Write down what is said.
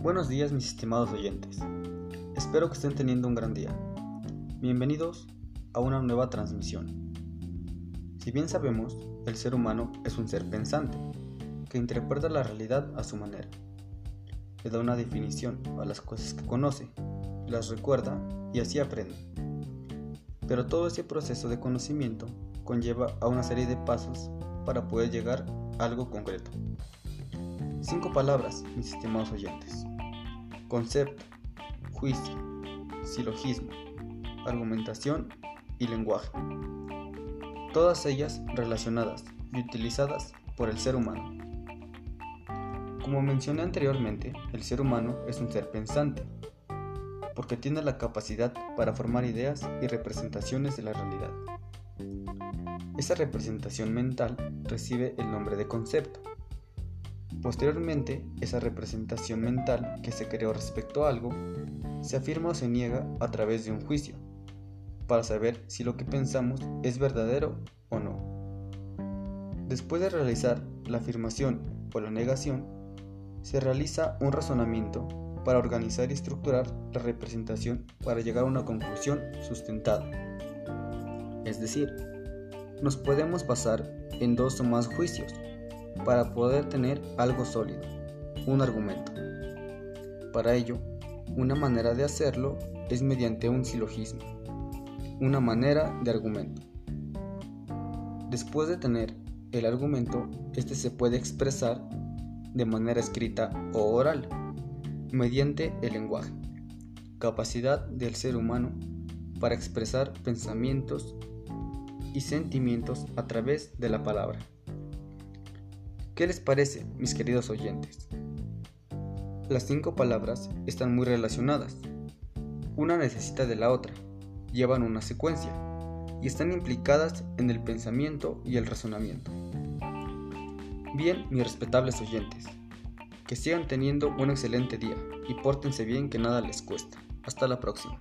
Buenos días mis estimados oyentes. Espero que estén teniendo un gran día. Bienvenidos a una nueva transmisión. Si bien sabemos, el ser humano es un ser pensante, que interpreta la realidad a su manera. Le da una definición a las cosas que conoce, las recuerda y así aprende. Pero todo ese proceso de conocimiento conlleva a una serie de pasos para poder llegar a algo concreto. Cinco palabras, mis estimados oyentes. Concepto, juicio, silogismo, argumentación y lenguaje. Todas ellas relacionadas y utilizadas por el ser humano. Como mencioné anteriormente, el ser humano es un ser pensante, porque tiene la capacidad para formar ideas y representaciones de la realidad. Esa representación mental recibe el nombre de concepto Posteriormente, esa representación mental que se creó respecto a algo se afirma o se niega a través de un juicio, para saber si lo que pensamos es verdadero o no. Después de realizar la afirmación o la negación, se realiza un razonamiento para organizar y estructurar la representación para llegar a una conclusión sustentada. Es decir, nos podemos basar en dos o más juicios para poder tener algo sólido, un argumento. Para ello, una manera de hacerlo es mediante un silogismo, una manera de argumento. Después de tener el argumento, este se puede expresar de manera escrita o oral, mediante el lenguaje, capacidad del ser humano para expresar pensamientos y sentimientos a través de la palabra. ¿Qué les parece, mis queridos oyentes? Las cinco palabras están muy relacionadas. Una necesita de la otra, llevan una secuencia y están implicadas en el pensamiento y el razonamiento. Bien, mis respetables oyentes, que sigan teniendo un excelente día y pórtense bien que nada les cuesta. Hasta la próxima.